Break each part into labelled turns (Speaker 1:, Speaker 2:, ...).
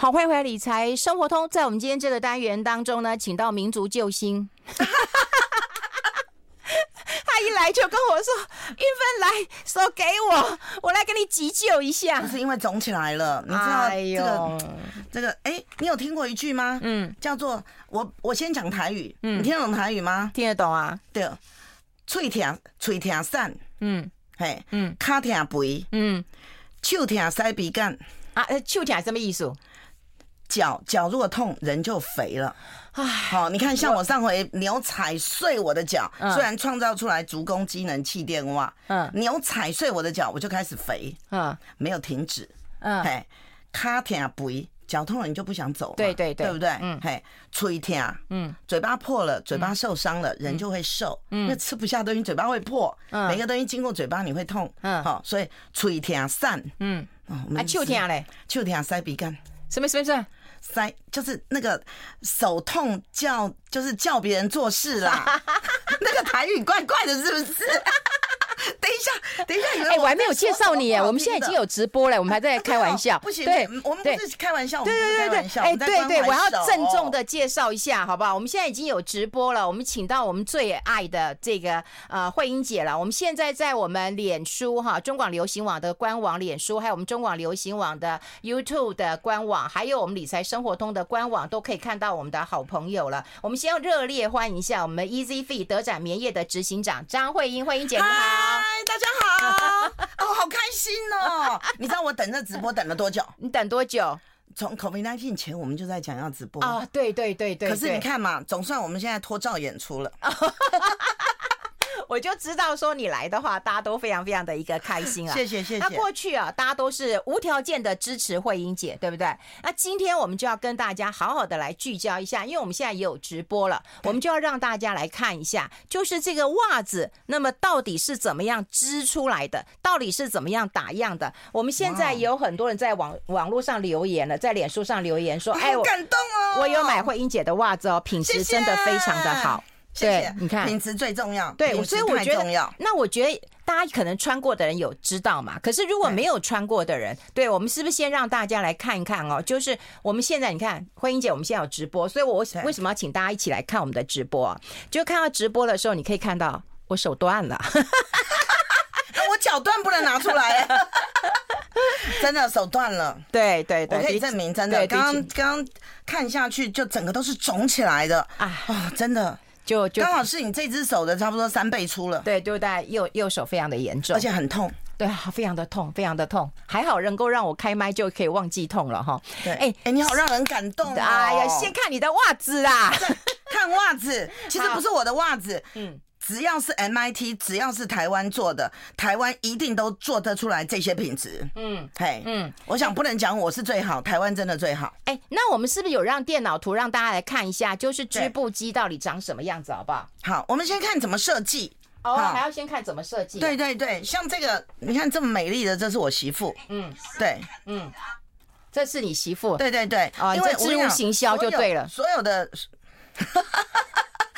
Speaker 1: 好，欢迎回来理财生活通。在我们今天这个单元当中呢，请到民族救星，他一来就跟我说：“韵芬来，手给我，我来给你急救一下。”
Speaker 2: 就是因为肿起来了，你知道
Speaker 1: 这个、
Speaker 2: 这个？哎，你有听过一句吗？嗯，叫做我我先讲台语，嗯，你听得懂台语吗？
Speaker 1: 听得懂啊。
Speaker 2: 对，喙疼，喙疼散，嗯，嘿，嗯，脚疼肥，嗯，手疼塞鼻干
Speaker 1: 啊，手疼什么意思？
Speaker 2: 脚脚如果痛，人就肥了。好，你看，像我上回牛踩碎我的脚，虽然创造出来足弓机能气垫袜，嗯，牛踩碎我的脚，我就开始肥，嗯，没有停止，嗯，嘿，卡疼肥，脚痛了你就不想走，
Speaker 1: 对对对，
Speaker 2: 对不对？嗯，嘿，喙疼，嗯，嘴巴破了，嘴巴受伤了，人就会瘦，因为吃不下东西，嘴巴会破，每个东西经过嘴巴你会痛，嗯，好，所以喙疼散，嗯，
Speaker 1: 啊，秋天嘞，
Speaker 2: 秋天塞鼻干，
Speaker 1: 什么什么什么？
Speaker 2: 塞就是那个手痛叫就是叫别人做事啦，那个台语怪怪的，是不是？等一下，等一下，哎，
Speaker 1: 我还没有介绍你哎，我们现在已经有直播了，我们还在开玩 笑。
Speaker 2: 不行，对，我们不是开玩笑，
Speaker 1: 对对对对，哎，对对，我要郑重的介绍一下，好不好？我们现在已经有直播了，我们请到我们最爱的这个呃慧英姐了。我们现在在我们脸书哈中广流行网的官网脸书，还有我们中广流行网的 YouTube 的官网，还有我们理财生活通的官网，都可以看到我们的好朋友了。我们先要热烈欢迎一下我们 Easy Fit 德展棉业的执行长张慧英，慧英姐你好。
Speaker 2: 嗨，大家好！哦，好开心哦！你知道我等这直播等了多久？
Speaker 1: 你等多久？
Speaker 2: 从 COVID-19 前我们就在讲要直播
Speaker 1: 啊！对对对对。
Speaker 2: 可是你看嘛，总算我们现在脱照演出了。
Speaker 1: 我就知道说你来的话，大家都非常非常的一个开心啊！
Speaker 2: 谢谢谢谢。
Speaker 1: 那过去啊，大家都是无条件的支持慧英姐，对不对？那今天我们就要跟大家好好的来聚焦一下，因为我们现在也有直播了，我们就要让大家来看一下，就是这个袜子，那么到底是怎么样织出来的，到底是怎么样打样的？我们现在也有很多人在网网络上留言了，在脸书上留言说：“哎，
Speaker 2: 我感动哦，
Speaker 1: 我有买慧英姐的袜子哦，品质真的非常的好。”对，你看，
Speaker 2: 品质最重要。
Speaker 1: 对，所以我觉得，那我觉得大家可能穿过的人有知道嘛？可是如果没有穿过的人，对，我们是不是先让大家来看一看哦？就是我们现在，你看，慧英姐，我们现在有直播，所以我为什么要请大家一起来看我们的直播？就看到直播的时候，你可以看到我手断了，
Speaker 2: 我脚断不能拿出来，真的手断了。对对对，我可以证明，真的，刚刚刚看下去就整个都是肿起来的啊！真的。就就刚好是你这只手的差不多三倍粗了，
Speaker 1: 对，就在右右手非常的严重，
Speaker 2: 而且很痛，
Speaker 1: 对，非常的痛，非常的痛，还好能够让我开麦就可以忘记痛了哈。
Speaker 2: 对，哎哎，你好，让人感动。
Speaker 1: 哎呀，先看你的袜子啦，
Speaker 2: 看袜子，其实不是我的袜子，嗯。只要是 MIT，只要是台湾做的，台湾一定都做得出来这些品质。嗯，嘿，嗯，我想不能讲我是最好，台湾真的最好。
Speaker 1: 哎，那我们是不是有让电脑图让大家来看一下，就是织布机到底长什么样子，好不好？
Speaker 2: 好，我们先看怎么设计。
Speaker 1: 哦，还要先看怎么设计。
Speaker 2: 对对对，像这个，你看这么美丽的，这是我媳妇。嗯，对，
Speaker 1: 嗯，这是你媳妇。
Speaker 2: 对对对，啊，因为
Speaker 1: 植入行销就对了，
Speaker 2: 所有的。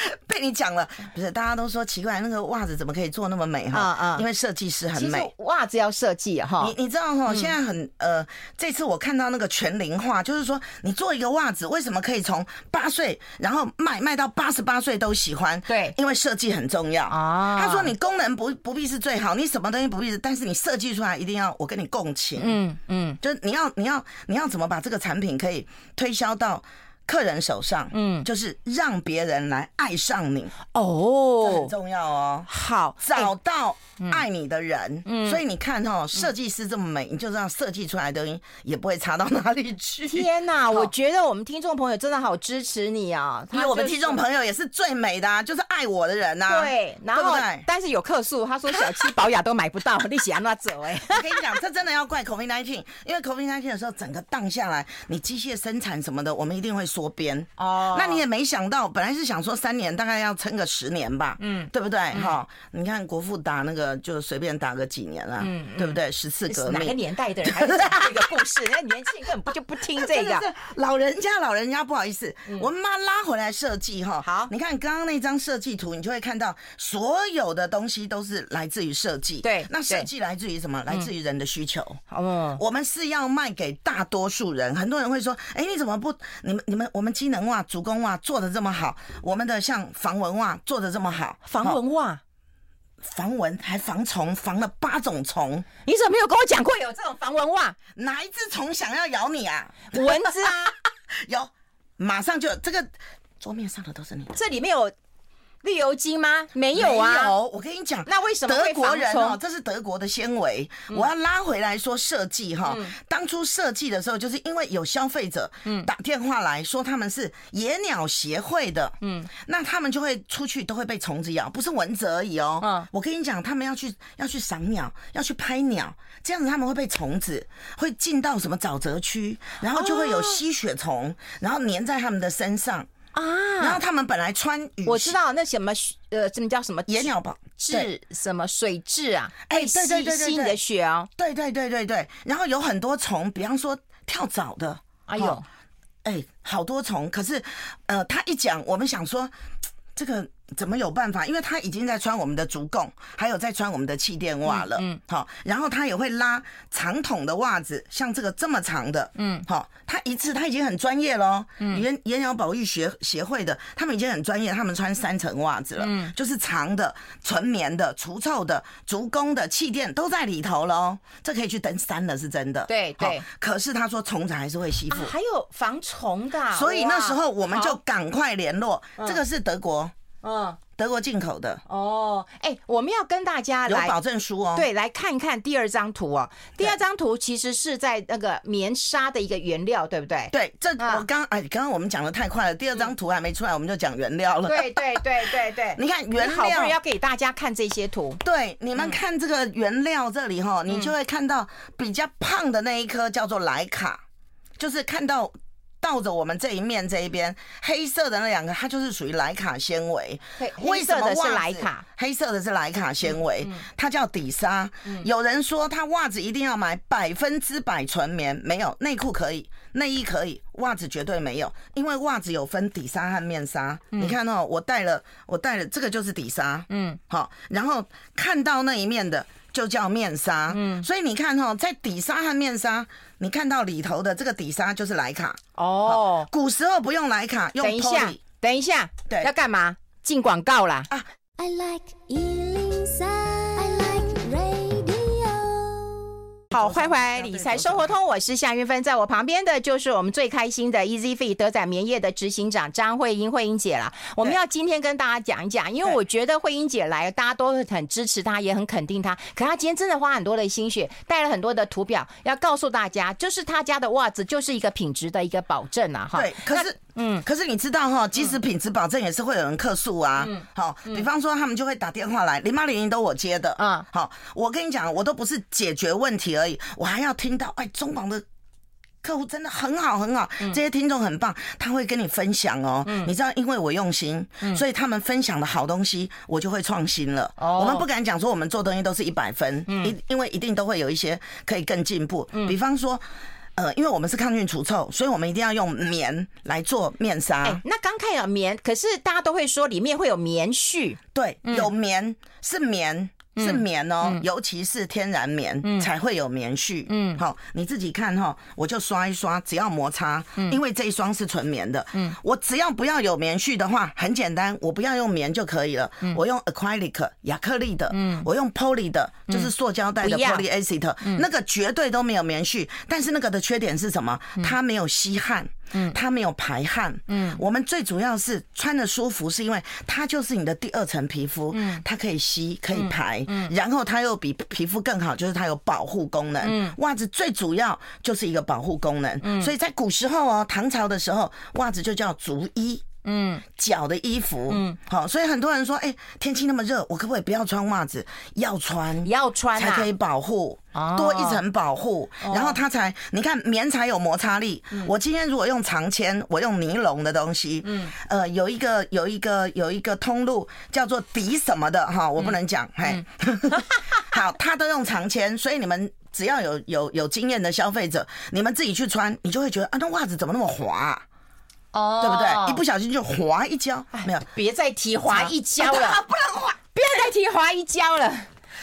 Speaker 2: 被你讲了，不是大家都说奇怪，那个袜子怎么可以做那么美哈？啊啊！因为设计师很美，
Speaker 1: 袜子要设计哈。
Speaker 2: 你你知道哈？现在很呃，这次我看到那个全龄化，就是说你做一个袜子，为什么可以从八岁然后卖卖到八十八岁都喜欢？对，因为设计很重要啊。他说你功能不不必是最好，你什么东西不必是，但是你设计出来一定要我跟你共情。嗯嗯，就是你要你要你要怎么把这个产品可以推销到客人手上，嗯，就是让别人来爱上你哦，这很重要哦。好，找到爱你的人，嗯，所以你看哦，设计师这么美，你就这样设计出来的东西也不会差到哪里去。
Speaker 1: 天哪，我觉得我们听众朋友真的好支持你啊！
Speaker 2: 因为我们听众朋友也是最美的，啊，就是爱我的人呐。
Speaker 1: 对，然后但是有客诉，他说小七保养都买不到，你喜欢那走哎。
Speaker 2: 我跟你讲，这真的要怪 COVID-19，因为 COVID-19 的时候整个荡下来，你机械生产什么的，我们一定会。缩编哦。那你也没想到，本来是想说三年大概要撑个十年吧，嗯，对不对？哈，你看国父打那个就随便打个几年了，嗯，对不对？十次革命，
Speaker 1: 哪个年代的人 还是讲这个故事？那年轻人根本不就不听这个。
Speaker 2: 老人家，老人家不好意思，我们妈拉回来设计哈。好，你看刚刚那张设计图，你就会看到所有的东西都是来自于设计。
Speaker 1: 对，
Speaker 2: 那设计来自于什么？来自于人的需求。哦，我们是要卖给大多数人。很多人会说，哎，你怎么不？你们、你们，我们机能袜、主攻袜做的这么好，我们的像防蚊袜做的这么好，
Speaker 1: 防蚊袜。
Speaker 2: 防蚊还防虫，防了八种虫。
Speaker 1: 你怎么没有跟我讲过有这种防蚊袜？
Speaker 2: 哪一只虫想要咬你啊？
Speaker 1: 蚊子啊，
Speaker 2: 有，马上就这个桌面上的都是你。
Speaker 1: 这里面有。绿油精吗？没有啊。
Speaker 2: 没有，我跟你讲，
Speaker 1: 那为什么
Speaker 2: 德国人哦？这是德国的纤维。我要拉回来说设计哈，当初设计的时候，就是因为有消费者打电话来说他们是野鸟协会的，嗯，那他们就会出去都会被虫子咬，不是蚊子而已哦。嗯，我跟你讲，他们要去要去赏鸟，要去拍鸟，这样子他们会被虫子会进到什么沼泽区，然后就会有吸血虫，然后粘在他们的身上。啊，然后他们本来穿雨，
Speaker 1: 我知道那什么呃，什么叫什么
Speaker 2: 野鸟吧
Speaker 1: 治什么水质啊？哎，对对对对，吸你的血哦。
Speaker 2: 对对对对对，然后有很多虫，比方说跳蚤的，哎呦，哎，好多虫。可是，呃，他一讲，我们想说这个。怎么有办法？因为他已经在穿我们的足贡，还有在穿我们的气垫袜了。嗯，好，然后他也会拉长筒的袜子，像这个这么长的。嗯，好，他一次他已经很专业了。嗯，野野鸟保育协协会的，他们已经很专业，他们穿三层袜子了。嗯，就是长的、纯棉的、除臭的、足弓的气垫都在里头了哦。这可以去登山了，是真的。
Speaker 1: 对对。
Speaker 2: 可是他说虫子还是会吸附，
Speaker 1: 还有防虫的。
Speaker 2: 所以那时候我们就赶快联络，这个是德国。嗯，德国进口的
Speaker 1: 哦。哎、欸，我们要跟大家来
Speaker 2: 有保证书哦。
Speaker 1: 对，来看一看第二张图哦。第二张图其实是在那个棉纱的一个原料，对不对？
Speaker 2: 对，这我刚哎，刚刚我们讲的太快了。第二张图还没出来，我们就讲原料了。
Speaker 1: 对对对对对，
Speaker 2: 你看原料，好不
Speaker 1: 容易要给大家看这些图。
Speaker 2: 对，你们看这个原料这里哈，你就会看到比较胖的那一颗叫做莱卡，就是看到。倒着我们这一面这一边黑色的那两个，它就是属于莱卡纤维。
Speaker 1: 为什么是莱卡？
Speaker 2: 黑色的是莱卡纤维，它叫底纱。有人说他袜子一定要买百分之百纯棉，没有，内裤可以，内衣可以，袜子绝对没有，因为袜子有分底纱和面纱。你看哦，我带了，我带了，这个就是底纱。嗯，好，然后看到那一面的。就叫面纱，嗯，所以你看哈，在底纱和面纱，你看到里头的这个底纱就是莱卡哦。古时候不用莱卡，用 poly。等一下，
Speaker 1: 等一下，对，要干嘛？进广告啦啊！I like 好，欢欢理财生活通，我是夏云芬，在我旁边的就是我们最开心的 Easy Fee 德仔棉业的执行长张慧英慧英姐啦。我们要今天跟大家讲一讲，因为我觉得慧英姐来，大家都很支持她，也很肯定她。可她今天真的花很多的心血，带了很多的图表，要告诉大家，就是她家的袜子就是一个品质的一个保证啊！哈，
Speaker 2: 对，可是。嗯，可是你知道哈，即使品质保证也是会有人客诉啊。嗯，好，比方说他们就会打电话来，零八零零都我接的。嗯，好，我跟你讲，我都不是解决问题而已，我还要听到，哎，中广的客户真的很好很好，这些听众很棒，他会跟你分享哦。嗯，你知道，因为我用心，所以他们分享的好东西，我就会创新了。哦，我们不敢讲说我们做东西都是一百分，因因为一定都会有一些可以更进步。比方说。呃，因为我们是抗菌除臭，所以我们一定要用棉来做面纱。哎，
Speaker 1: 那刚看有棉，可是大家都会说里面会有棉絮。
Speaker 2: 对，有棉是棉。是棉哦，尤其是天然棉才会有棉絮。嗯，好，你自己看哈，我就刷一刷，只要摩擦，因为这一双是纯棉的。嗯，我只要不要有棉絮的话，很简单，我不要用棉就可以了。我用 acrylic 亚克力的，嗯，我用 poly 的，就是塑胶袋的 polyester，那个绝对都没有棉絮。但是那个的缺点是什么？它没有吸汗。嗯，它没有排汗。嗯，我们最主要是穿的舒服，是因为它就是你的第二层皮肤。嗯，它可以吸，可以排。嗯，然后它又比皮肤更好，就是它有保护功能。嗯，袜子最主要就是一个保护功能。嗯，所以在古时候哦，唐朝的时候，袜子就叫足衣。嗯，脚的衣服。嗯，好，所以很多人说，哎，天气那么热，我可不可以不要穿袜子？要穿，
Speaker 1: 要穿
Speaker 2: 才可以保护。多一层保护，然后它才你看棉才有摩擦力。我今天如果用长铅，我用尼龙的东西，嗯，呃，有一个有一个有一个通路叫做底什么的哈，我不能讲，嘿，好，他都用长铅，所以你们只要有有有经验的消费者，你们自己去穿，你就会觉得啊，那袜子怎么那么滑？哦，对不对？一不小心就滑一跤，没有，
Speaker 1: 别再提滑一跤了，不能滑，不要再提滑一跤了。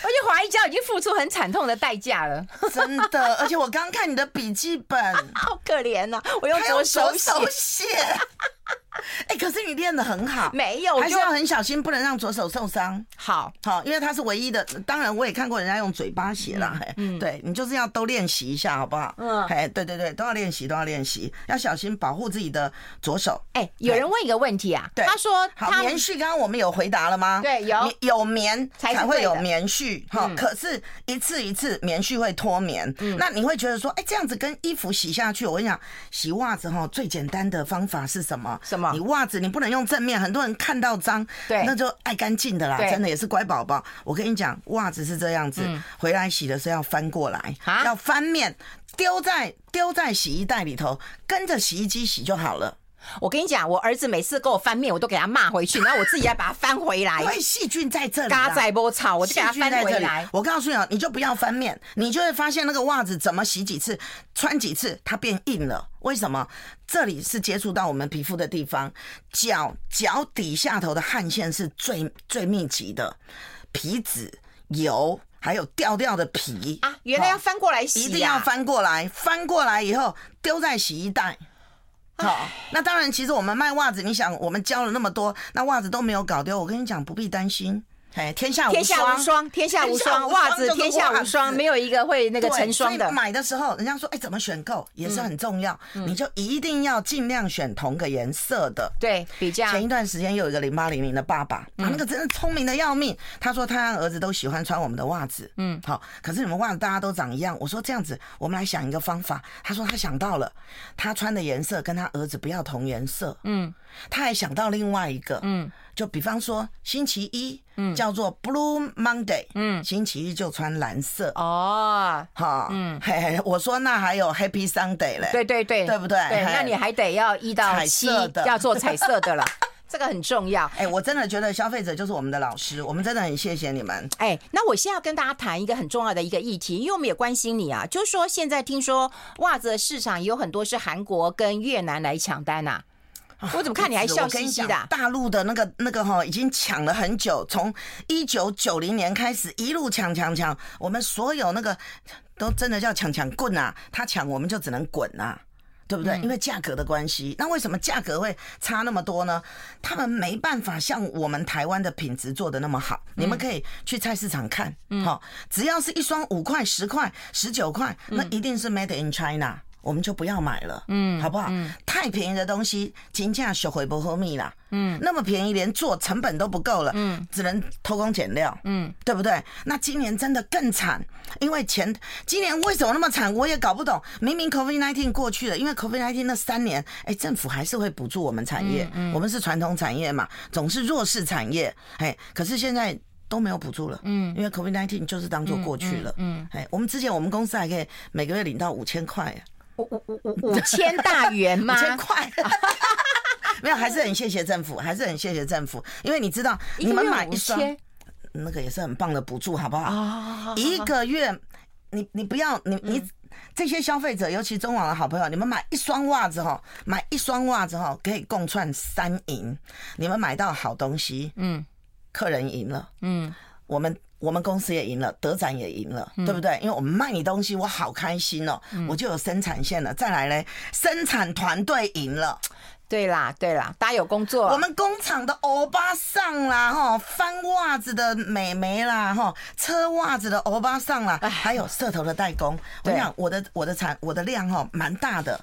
Speaker 1: 而且滑一跤已经付出很惨痛的代价了，
Speaker 2: 真的。而且我刚看你的笔记本，
Speaker 1: 好可怜呐，我用左手
Speaker 2: 写。哎，可是你练的很好，
Speaker 1: 没有，
Speaker 2: 还是要很小心，不能让左手受伤。
Speaker 1: 好，
Speaker 2: 好，因为它是唯一的。当然，我也看过人家用嘴巴写啦。嗯，对，你就是要都练习一下，好不好？嗯，哎，对对对，都要练习，都要练习，要小心保护自己的左手。
Speaker 1: 哎，有人问一个问题啊，他说，
Speaker 2: 好，棉絮，刚刚我们有回答了吗？
Speaker 1: 对，有，
Speaker 2: 有棉才会有棉絮。哈，可是一次一次棉絮会脱棉。嗯，那你会觉得说，哎，这样子跟衣服洗下去，我跟你讲，洗袜子哈，最简单的方法是什么？
Speaker 1: 什么？
Speaker 2: 你袜子你不能用正面，很多人看到脏，对，那就爱干净的啦，真的也是乖宝宝。我跟你讲，袜子是这样子，回来洗的时候要翻过来，要翻面，丢在丢在洗衣袋里头，跟着洗衣机洗就好了。
Speaker 1: 我跟你讲，我儿子每次给我翻面，我都给他骂回去，然后我自己要把它翻回来。
Speaker 2: 因为细菌在这里，
Speaker 1: 嘎仔波草，我就给他翻回来。
Speaker 2: 我告诉你啊，你就不要翻面，你就会发现那个袜子怎么洗几次、穿几次，它变硬了。为什么？这里是接触到我们皮肤的地方，脚脚底下头的汗腺是最最密集的，皮脂、油还有掉掉的皮
Speaker 1: 啊，原来要翻过来洗，
Speaker 2: 一定要翻过来，翻过来以后丢在洗衣袋。好，那当然，其实我们卖袜子，你想，我们教了那么多，那袜子都没有搞丢，我跟你讲，不必担心。哎，天下无双，天下无双，
Speaker 1: 天下无双，袜子天下无双，没有一个会那个成双的。
Speaker 2: 买的时候，人家说，哎，怎么选购也是很重要，你就一定要尽量选同个颜色的。
Speaker 1: 对，比较。
Speaker 2: 前一段时间又有一个零八零零的爸爸，啊，那个真的聪明的要命。他说他儿子都喜欢穿我们的袜子，嗯，好，可是你们袜子大家都长一样。我说这样子，我们来想一个方法。他说他想到了，他穿的颜色跟他儿子不要同颜色，嗯，他还想到另外一个，嗯。就比方说星期一，嗯，叫做 Blue Monday，嗯，星期一就穿蓝色哦，好，嗯，嘿嘿，我说那还有 Happy Sunday 嘞，
Speaker 1: 对对对，
Speaker 2: 对不对？
Speaker 1: 对，那你还得要一到七要做彩色的了，这个很重要。
Speaker 2: 哎，我真的觉得消费者就是我们的老师，我们真的很谢谢你们。
Speaker 1: 哎，那我现在要跟大家谈一个很重要的一个议题，因为我们也关心你啊，就是说现在听说袜子的市场有很多是韩国跟越南来抢单呐。我怎么看你还笑嘻嘻的？
Speaker 2: 大陆的那个那个哈，已经抢了很久，从一九九零年开始一路抢抢抢，我们所有那个都真的叫抢抢棍啊！他抢我们就只能滚啊，对不对？因为价格的关系。那为什么价格会差那么多呢？他们没办法像我们台湾的品质做的那么好。你们可以去菜市场看，好，只要是一双五块、十块、十九块，那一定是 Made in China。我们就不要买了，嗯，好不好？嗯，太便宜的东西，金价学回不合密啦，嗯，那么便宜，连做成本都不够了，嗯，只能偷工减料，嗯，对不对？那今年真的更惨，因为前今年为什么那么惨，我也搞不懂。明明 COVID-19 过去了，因为 COVID-19 那三年，哎，政府还是会补助我们产业，嗯，我们是传统产业嘛，总是弱势产业，哎，可是现在都没有补助了，嗯，因为 COVID nineteen 就是当做过去了，嗯，哎，我们之前我们公司还可以每个月领到五千块。
Speaker 1: 五五五五五千大元吗？
Speaker 2: 五千块，没有，还是很谢谢政府，还是很谢谢政府，因为你知道，你们买一双，那个也是很棒的补助，好不好？一个月，你你不要，你你这些消费者，尤其中网的好朋友，你们买一双袜子哈，买一双袜子哈，可以共创三赢，你们买到好东西，嗯，客人赢了，嗯，我们。我们公司也赢了，德展也赢了，对不对？因为我们卖你东西，我好开心哦，我就有生产线了。再来嘞，生产团队赢了，
Speaker 1: 对啦，对啦，大家有工作。
Speaker 2: 我们工厂的欧巴桑啦，哈，翻袜子的美眉啦，哈，车袜子的欧巴桑啦，还有色头的代工。我跟你讲，我的我的产我的量哈蛮大的。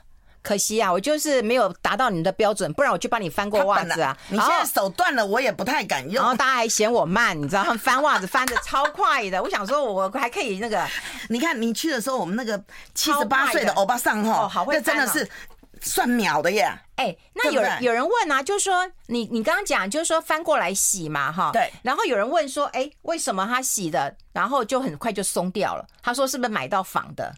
Speaker 1: 可惜啊，我就是没有达到你的标准，不然我就帮你翻过袜子啊。
Speaker 2: 你现在手断了，我也不太敢用。
Speaker 1: 然后大家还嫌我慢，你知道吗？翻袜子翻的超快的。我想说，我还可以那个。
Speaker 2: 你看你去的时候，我们那个七十八岁的欧巴桑哈，这真的是算秒的耶。
Speaker 1: 哎、欸，那有人有人问啊，就是说你你刚刚讲就是说翻过来洗嘛，哈，
Speaker 2: 对。
Speaker 1: 然后有人问说，哎、欸，为什么他洗的然后就很快就松掉了？他说是不是买到仿的？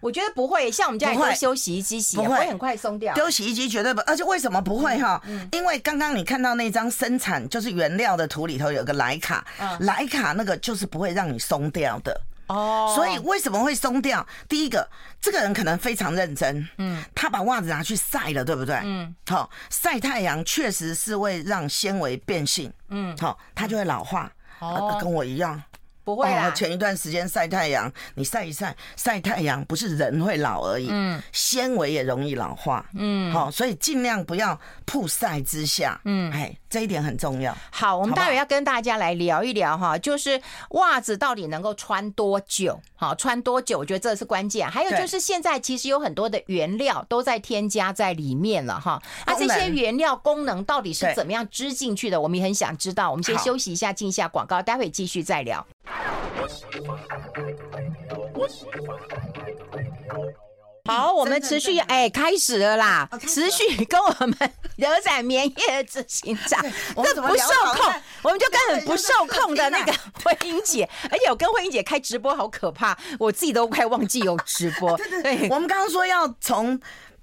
Speaker 1: 我觉得不会，像我们家里都修洗衣机洗，不会，不会很快松掉。
Speaker 2: 丢洗衣机绝对不，而且为什么不会哈？嗯，因为刚刚你看到那张生产就是原料的图里头有个莱卡，嗯，莱卡那个就是不会让你松掉的哦。所以为什么会松掉？第一个，这个人可能非常认真，嗯，他把袜子拿去晒了，对不对？嗯，好，晒太阳确实是会让纤维变性，嗯，好，它就会老化，哦，跟我一样。
Speaker 1: 不会啊！
Speaker 2: 前一段时间晒太阳，你晒一晒，晒太阳不是人会老而已，嗯，纤维也容易老化，嗯，好，所以尽量不要曝晒之下，嗯，哎，这一点很重要。
Speaker 1: 好，我们待会要跟大家来聊一聊哈，就是袜子到底能够穿多久？好，穿多久？我觉得这是关键。还有就是现在其实有很多的原料都在添加在里面了哈，那这些原料功能到底是怎么样织进去的？我们也很想知道。我们先休息一下，进一下广告，待会继续再聊。好，我们持续哎，开始了啦！持续跟我们 牛仔棉业的执行长，这不受控，我们就跟很不受控的那个 慧英姐，而且我跟慧英姐开直播好可怕，我自己都快忘记有直播。
Speaker 2: 对，我们刚刚说要从。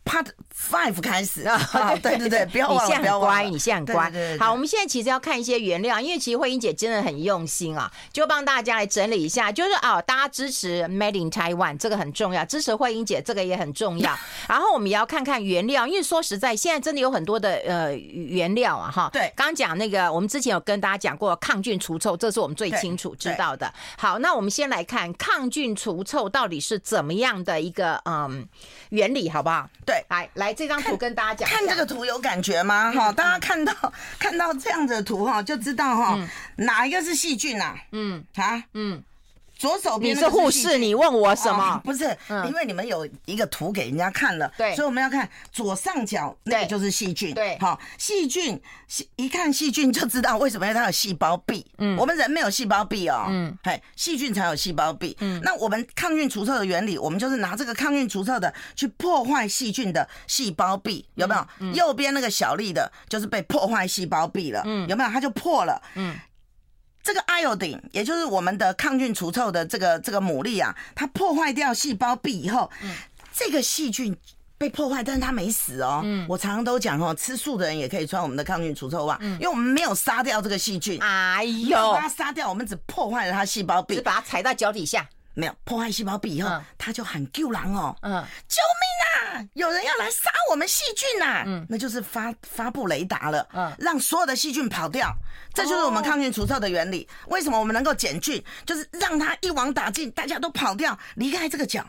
Speaker 2: Part Five 开始 啊，对对对，不要忘了，
Speaker 1: 你现在很乖，你现在很乖。好，我们现在其实要看一些原料，因为其实慧英姐真的很用心啊，就帮大家来整理一下，就是啊，大家支持 Made in Taiwan 这个很重要，支持慧英姐这个也很重要。然后我们也要看看原料，因为说实在，现在真的有很多的呃原料啊，哈。
Speaker 2: 对，
Speaker 1: 刚刚讲那个，我们之前有跟大家讲过抗菌除臭，这是我们最清楚知道的。好，那我们先来看抗菌除臭到底是怎么样的一个嗯原理，好不好？
Speaker 2: 对，
Speaker 1: 来来这张图跟大家讲，
Speaker 2: 看这个图有感觉吗？哈、嗯，大家看到看到这样的图哈，就知道哈，哪一个是细菌啊？嗯，啊，嗯。左手边
Speaker 1: 你是护士，你问我什么？
Speaker 2: 哦、不是，因为你们有一个图给人家看了，对，所以我们要看左上角那个就是细菌，对，好，细菌一看细菌就知道为什么，它有细胞壁，嗯，我们人没有细胞壁哦，嗯，嘿，细菌才有细胞壁，嗯，那我们抗菌除臭的原理，我们就是拿这个抗菌除臭的去破坏细菌的细胞壁，有没有？嗯、右边那个小粒的，就是被破坏细胞壁了，嗯，有没有？它就破了，嗯。这个 iodine 也就是我们的抗菌除臭的这个这个牡蛎啊，它破坏掉细胞壁以后，嗯，这个细菌被破坏，但是它没死哦。嗯，我常常都讲哦，吃素的人也可以穿我们的抗菌除臭袜，嗯，因为我们没有杀掉这个细菌。哎呦，把它杀掉，我们只破坏了它细胞壁，
Speaker 1: 只把它踩到脚底下。
Speaker 2: 没有破坏细胞壁以后，它就喊救狼哦，嗯，救命啊！有人要来杀我们细菌呐，嗯，那就是发发布雷达了，嗯，让所有的细菌跑掉，这就是我们抗菌除臭的原理。为什么我们能够减菌？就是让它一网打尽，大家都跑掉，离开这个脚。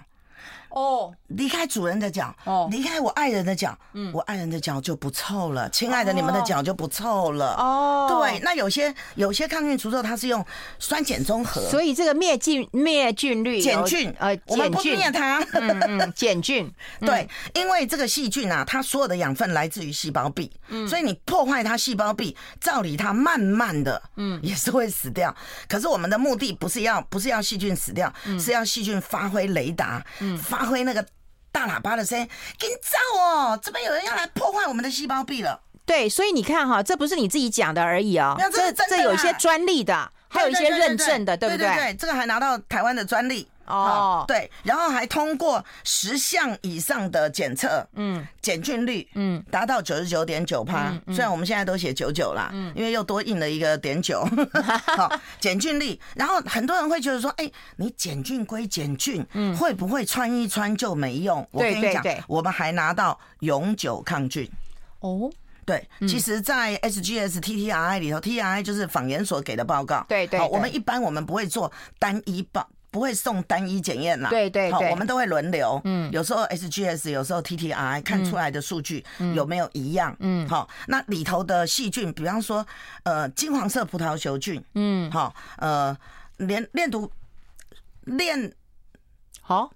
Speaker 2: 哦，离开主人的脚，哦，离开我爱人的脚，嗯，我爱人的脚就不臭了。亲爱的，你们的脚就不臭了。哦，对，那有些有些抗菌除臭，它是用酸碱中和，
Speaker 1: 所以这个灭菌灭菌率
Speaker 2: 减菌，呃，我们不灭它，
Speaker 1: 减菌，
Speaker 2: 对，因为这个细菌啊，它所有的养分来自于细胞壁，嗯，所以你破坏它细胞壁，照理它慢慢的，嗯，也是会死掉。可是我们的目的不是要不是要细菌死掉，是要细菌发挥雷达，嗯，发。发挥那个大喇叭的声音，紧张哦！这边有人要来破坏我们的细胞壁了。
Speaker 1: 对，所以你看哈，这不是你自己讲的而已哦，这这有一些专利的，还有一些认证的，对不对？
Speaker 2: 对对对，这个还拿到台湾的专利。哦，对，然后还通过十项以上的检测，嗯，检菌率，嗯，达到九十九点九趴。虽然我们现在都写九九啦，嗯，因为又多印了一个点九，好，检菌率。然后很多人会觉得说，哎，你减菌归减菌，嗯，会不会穿一穿就没用？我跟你讲，我们还拿到永久抗菌。哦，对，其实，在 SGS TTRI 里头，TTRI 就是仿研所给的报告。对对，我们一般我们不会做单一报。不会送单一检验啦，
Speaker 1: 对对对，
Speaker 2: 我们都会轮流，嗯，有时候 SGS，有时候 TTRI 看出来的数据有没有一样，嗯，好，那里头的细菌，比方说，呃，金黄色葡萄球菌，嗯，好，呃，连链毒链，好。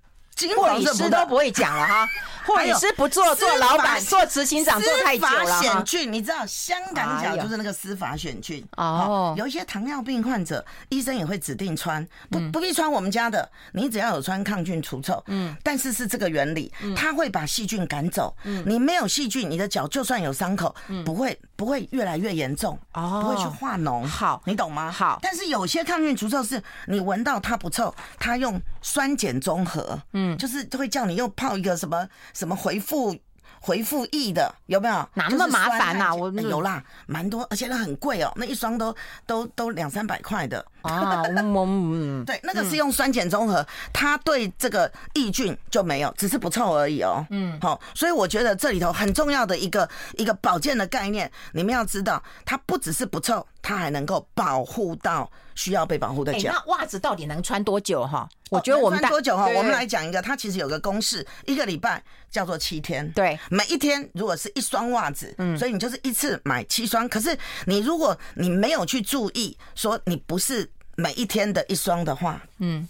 Speaker 1: 护理师都不会讲了哈。护理师不做做老板，做执行长做太久了。
Speaker 2: 司法险菌，你知道香港脚就是那个司法险菌哦。有一些糖尿病患者，医生也会指定穿，不不必穿我们家的，你只要有穿抗菌除臭。嗯，但是是这个原理，它会把细菌赶走。嗯，你没有细菌，你的脚就算有伤口，不会不会越来越严重哦，不会去化脓。
Speaker 1: 好，
Speaker 2: 你懂吗？
Speaker 1: 好。
Speaker 2: 但是有些抗菌除臭是你闻到它不臭，它用酸碱中和，嗯，就是会叫你又泡一个什么。什么回复回复液的有没有？
Speaker 1: 哪那么麻烦呐？我
Speaker 2: 有啦，蛮多，而且那很贵哦，那一双都都都两三百块的
Speaker 1: 啊。嗯，
Speaker 2: 对，那个是用酸碱中和，它对这个抑菌就没有，只是不臭而已哦。嗯，好，所以我觉得这里头很重要的一个一个保健的概念，你们要知道，它不只是不臭，它还能够保护到需要被保护的脚。
Speaker 1: 那袜子到底能穿多久哈？我觉得我们
Speaker 2: 穿多久哈？我们来讲一个，它其实有个公式，一个礼拜叫做七天。
Speaker 1: 对，
Speaker 2: 每一天如果是一双袜子，嗯，所以你就是一次买七双。可是你如果你没有去注意，说你不是每一天的一双的话，嗯，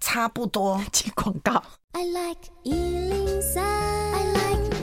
Speaker 2: 差不多。
Speaker 1: 接广告。I like 103, I like radio。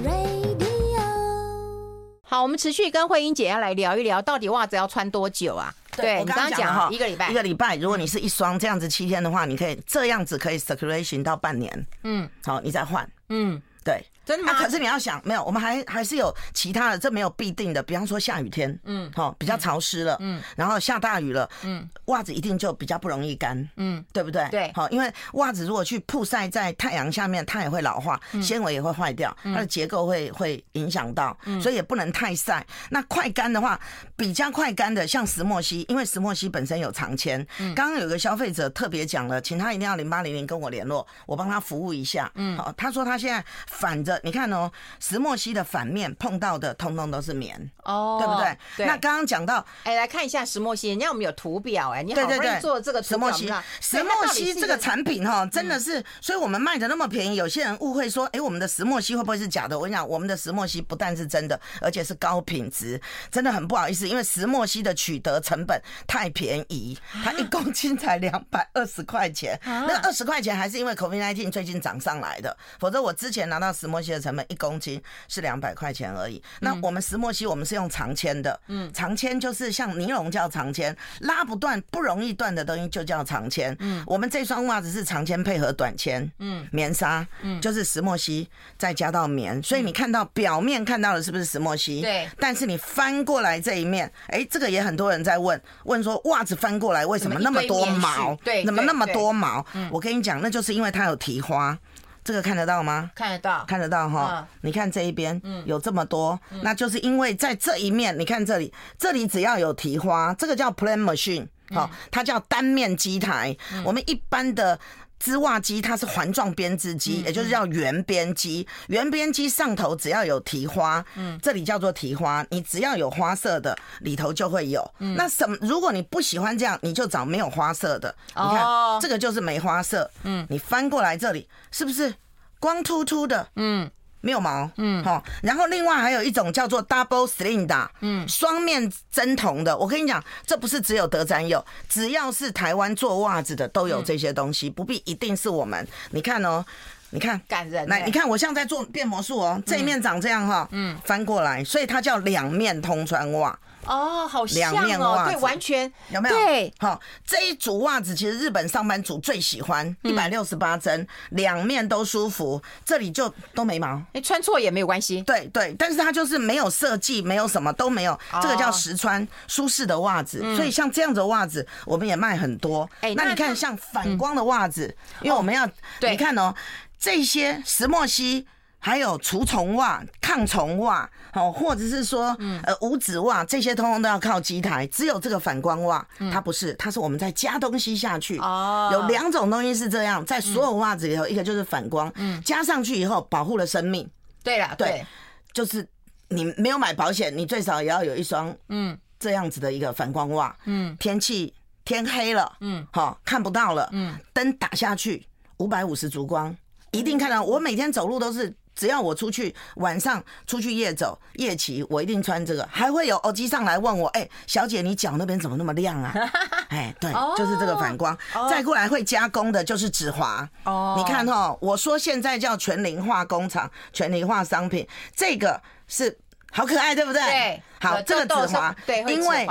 Speaker 1: 好，我们持续跟慧英姐要来聊一聊，到底袜子要穿多久啊？对，我刚刚讲哈，一个礼拜，
Speaker 2: 一个礼拜，如果你是一双这样子七天的话，你可以这样子可以 circulation 到半年，嗯，好，你再换，嗯，对。
Speaker 1: 真的吗？
Speaker 2: 可是你要想，没有，我们还还是有其他的，这没有必定的。比方说下雨天，嗯，好，比较潮湿了，嗯，然后下大雨了，嗯，袜子一定就比较不容易干，嗯，对不对？
Speaker 1: 对，
Speaker 2: 好，因为袜子如果去曝晒在太阳下面，它也会老化，纤维也会坏掉，它的结构会会影响到，所以也不能太晒。那快干的话，比较快干的，像石墨烯，因为石墨烯本身有长铅。刚刚有个消费者特别讲了，请他一定要零八零零跟我联络，我帮他服务一下。嗯，好，他说他现在反着，你看哦。石墨烯的反面碰到的，通通都是棉哦，对不对？对。那刚刚讲到，
Speaker 1: 哎，来看一下石墨烯，人家我们有图表，哎，你好会做这个
Speaker 2: 石墨烯。石墨烯这个产品哈，真的是，所以我们卖的那么便宜，有些人误会说，哎，我们的石墨烯会不会是假的？我跟你讲，我们的石墨烯不但是真的，而且是高品质，真的很不好意思，因为石墨烯的取得成本太便宜，它一公斤才两百二十块钱，那二十块钱还是因为 COVID-19 最近涨上来的，否则我之前拿到石墨烯的成本一公斤是两百块钱而已。那我们石墨烯我们是用长纤的，嗯，长纤就是像尼龙叫长纤，拉不断、不容易断的东西就叫长纤。嗯，我们这双袜子是长纤配合短纤，嗯，棉纱，嗯，就是石墨烯再加到棉，所以你看到表面看到的是不是石墨烯？对。但是你翻过来这一面，哎，这个也很多人在问，问说袜子翻过来为什么那么多毛？对，怎么那么多毛？我跟你讲，那就是因为它有提花。这个看得到吗？
Speaker 1: 看得到，
Speaker 2: 看得到哈。你看这一边，嗯有这么多，那就是因为在这一面，你看这里，这里只要有提花，这个叫 plain machine，好，它叫单面机台。我们一般的织袜机它是环状编织机，也就是叫圆边机。圆边机上头只要有提花，嗯，这里叫做提花，你只要有花色的，里头就会有。那什么？如果你不喜欢这样，你就找没有花色的。你看这个就是没花色，嗯，你翻过来这里是不是光秃秃的？嗯。没有毛，嗯，好，然后另外还有一种叫做 double sling 的，嗯，双面针筒的。我跟你讲，这不是只有德展有，只要是台湾做袜子的都有这些东西，不必一定是我们。你看哦，你看，
Speaker 1: 感人。
Speaker 2: 来，你看我像在做变魔术哦，这一面长这样哈，嗯，翻过来，所以它叫两面通穿袜。
Speaker 1: 哦，好像哦，对，完全
Speaker 2: 有没有？
Speaker 1: 对，
Speaker 2: 好，这一组袜子其实日本上班族最喜欢，一百六十八针，两面都舒服，这里就都没毛，
Speaker 1: 你穿错也没有关系。
Speaker 2: 对对，但是它就是没有设计，没有什么都没有，这个叫实穿舒适的袜子。所以像这样子的袜子，我们也卖很多。哎，那你看像反光的袜子，因为我们要，你看哦，这些石墨烯。还有除虫袜、抗虫袜，好，或者是说，呃，五指袜，这些通通都要靠机台。只有这个反光袜，它不是，它是我们在加东西下去。哦，有两种东西是这样，在所有袜子里头，一个就是反光，加上去以后保护了生命。
Speaker 1: 对了，对，
Speaker 2: 就是你没有买保险，你最少也要有一双，嗯，这样子的一个反光袜。嗯，天气天黑了，嗯，好，看不到了，嗯，灯打下去，五百五十烛光，一定看到。我每天走路都是。只要我出去晚上出去夜走夜骑，我一定穿这个。还会有欧基上来问我，哎、欸，小姐，你脚那边怎么那么亮啊？哎，对，就是这个反光。再过来会加工的就是指滑。哦，你看哈，我说现在叫全龄化工厂、全龄化商品，这个是好可爱，对不对？对，好，这个指滑，对，因为。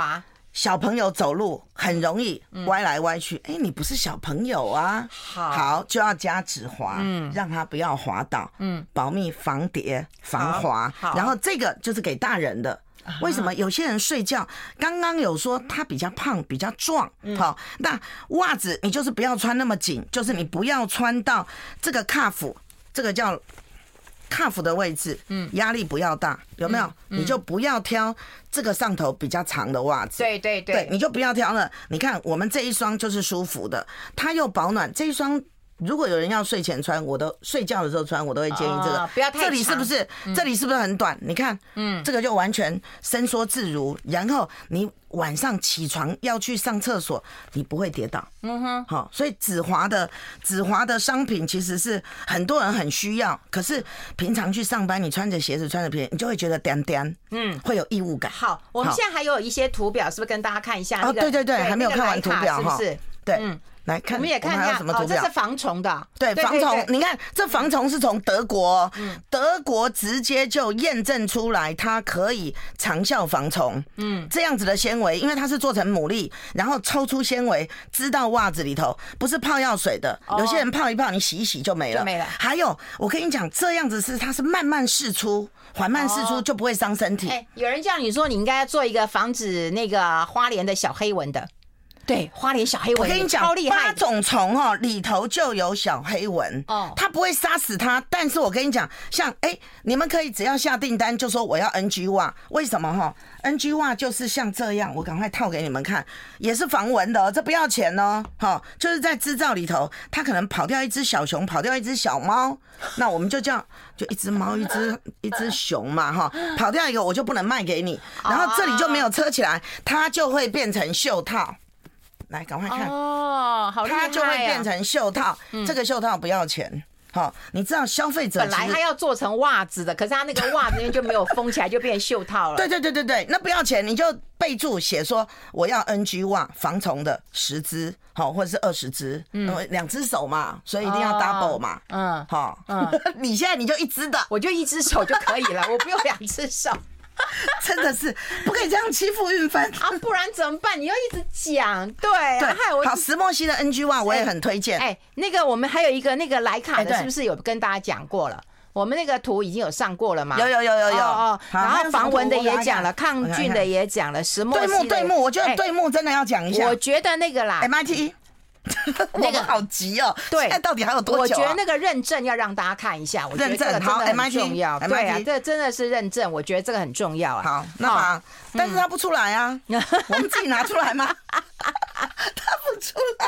Speaker 2: 小朋友走路很容易歪来歪去，哎、嗯欸，你不是小朋友啊？好，好就要加止滑，嗯，让他不要滑倒，嗯，保密防跌防滑。然后这个就是给大人的，为什么有些人睡觉刚刚有说他比较胖比较壮，好、嗯，那袜子你就是不要穿那么紧，就是你不要穿到这个 cuff，这个叫。Cuff 的位置，嗯，压力不要大，有没有？你就不要挑这个上头比较长的袜子，对对对，你就不要挑了。你看我们这一双就是舒服的，它又保暖。这一双如果有人要睡前穿，我都睡觉的时候穿，我都会建议这个。不要太长。这里是不是？这里是不是很短？你看，嗯，这个就完全伸缩自如，然后你。晚上起床要去上厕所，你不会跌倒。嗯哼，好，所以止滑的止滑的商品其实是很多人很需要。可是平常去上班，你穿着鞋子穿着皮，你就会觉得颠颠，嗯，会有异物感。好，我们现在还有一些图表，是不是跟大家看一下？哦，对对对，还没有看完图表哈，是不是？对，嗯。来看，我们也看一下什么图表？这是防虫的，对，防虫。你看，这防虫是从德国，德国直接就验证出来，它可以长效防虫。嗯，这样子的纤维，因为它是做成牡蛎，然后抽出纤维，织到袜子里头，不是泡药水的。有些人泡一泡，你洗一洗就没了，没了。还有，我跟你讲，这样子是它是慢慢释出，缓慢释出，就不会伤身体。哎，有人叫你说，你应该要做一个防止那个花莲的小黑蚊的。对，花莲小黑蚊，我跟你讲，八种虫哦，里头就有小黑蚊哦，它不会杀死它，但是我跟你讲，像哎、欸，你们可以只要下订单就说我要 NG 袜，为什么哈？NG 袜就是像这样，我赶快套给你们看，也是防蚊的，这不要钱哦，哈，就是在制造里头，它可能跑掉一只小熊，跑掉一只小猫，那我们就叫就一只猫，一只一只熊嘛，哈，跑掉一个我就不能卖给你，然后这里就没有车起来，它就会变成袖套。来，赶快看。哦，好厉害啊，它就会变成袖套，这个袖套不要钱。好，你知道消费者本来他要做成袜子的，可是他那个袜子因为就没有封起来，就变袖套了。对对对对对，那不要钱，你就备注写说我要 NG 袜防虫的十只，好，或者是二十只，嗯，两只手嘛，所以一定要 double 嘛，嗯，好，嗯，你现在你就一只的，我就一只手就可以了，我不用两只手。真的是不可以这样欺负运芬啊！不然怎么办？你要一直讲，对对。好，石墨烯的 NG 袜我也很推荐。哎，那个我们还有一个那个莱卡的，是不是有跟大家讲过了？我们那个图已经有上过了嘛？有有有有有哦。然后防蚊的也讲了，抗菌的也讲了，石墨烯。对木对木，我觉得对木真的要讲一下。我觉得那个啦，MIT。那个好急哦！对，那到底还有多久？我觉得那个认证要让大家看一下。我觉得这个真的很重要。对啊，这真的是认证，我觉得这个很重要啊。好，那好，但是他不出来啊，我们自己拿出来吗？他不出来，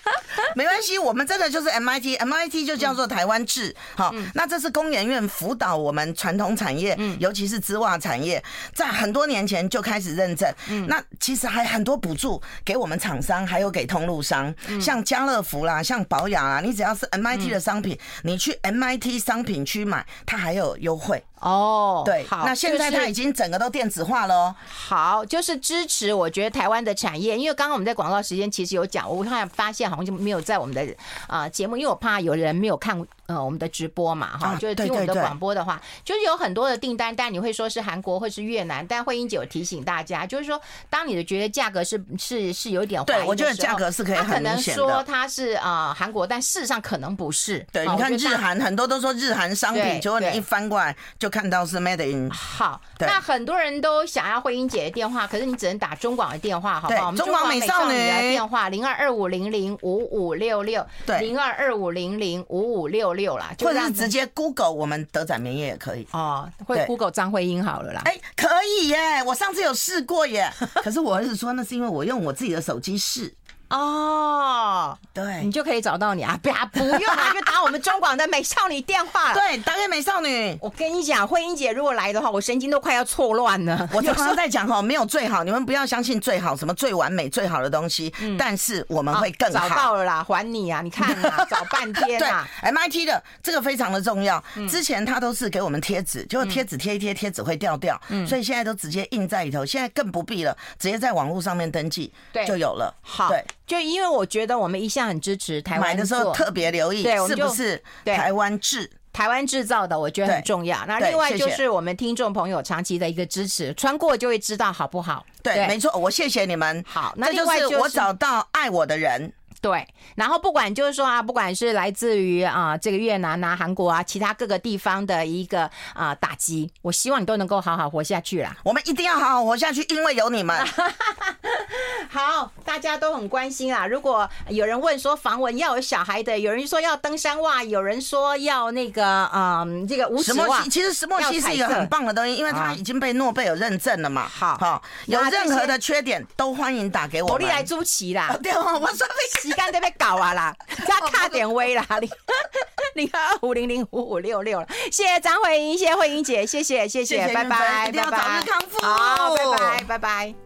Speaker 2: 没关系，我们真的就是 MIT，MIT 就叫做台湾制。好，那这是工研院辅导我们传统产业，尤其是织袜产业，在很多年前就开始认证。那其实还很多补助给我们厂商，还有给通路商。像家乐福啦，像保雅啦，你只要是 MIT 的商品，你去 MIT 商品区买，它还有优惠。哦，对，好，那现在它已经整个都电子化了哦。好，就是支持，我觉得台湾的产业，因为刚刚我们在广告时间其实有讲，我突然发现好像就没有在我们的啊节目，因为我怕有人没有看呃我们的直播嘛，哈，就是听我们的广播的话，就是有很多的订单，但你会说是韩国或是越南，但慧英姐有提醒大家，就是说当你的觉得价格是是是有点，对我觉得价格是可以很明显的，可能说它是啊韩国，但事实上可能不是。对，你看日韩很多都说日韩商品，结果你一翻过来就。看到是 Made in 好，那很多人都想要慧英姐的电话，可是你只能打中广的电话，好不好？我们中广美少女的电话零二二五零零五五六六，对，零二二五零零五五六六啦，或者是直接 Google 我们德展棉业也可以哦，会 Google 张慧英好了啦。哎，可以耶，我上次有试过耶，可是我儿子说那是因为我用我自己的手机试。
Speaker 1: 哦，
Speaker 2: 对，
Speaker 1: 你就可以找到你啊！不要不用啊，就打我们中广的美少女电话。
Speaker 2: 对，打给美少女。
Speaker 1: 我跟你讲，慧英姐如果来的话，我神经都快要错乱了。
Speaker 2: 我常常在讲哈，没有最好，你们不要相信最好什么最完美最好的东西。嗯，但是我们会更好。
Speaker 1: 找到了啦，还你啊！你看啊，找半天啊。
Speaker 2: 对，MIT 的这个非常的重要。之前他都是给我们贴纸，结果贴纸贴一贴，贴纸会掉掉。嗯，所以现在都直接印在里头，现在更不必了，直接在网络上面登记，对，就有了。
Speaker 1: 好，对，就因为我觉得我们一向很支持台湾，
Speaker 2: 买的时候特别留意，对，是不是台湾制？
Speaker 1: 台湾制造的，我觉得很重要。那另外就是我们听众朋友长期的一个支持，穿过就会知道好不好？
Speaker 2: 对，没错，我谢谢你们。
Speaker 1: 好，那另外就是
Speaker 2: 我找到爱我的人。
Speaker 1: 对，然后不管就是说啊，不管是来自于啊这个越南啊、韩国啊、其他各个地方的一个啊打击，我希望你都能够好好活下去啦。
Speaker 2: 我们一定要好好活下去，因为有你们。
Speaker 1: 好，大家都很关心啊。如果有人问说防蚊要有小孩的，有人说要登山袜，有人说要那个嗯这个无指袜。
Speaker 2: 其实石墨烯是一个很棒的东西，因为它已经被诺贝尔认证了嘛。好，好，有任何的缺点都欢迎打给我。
Speaker 1: 我力来朱奇啦。
Speaker 2: 对，我说
Speaker 1: 时间都要搞啊啦，再卡点微啦，零零 二五零零五五六六了。谢谢张慧英，谢谢慧英姐，谢谢谢谢，拜拜，
Speaker 2: 一定要早日康复，
Speaker 1: 好，拜拜拜拜。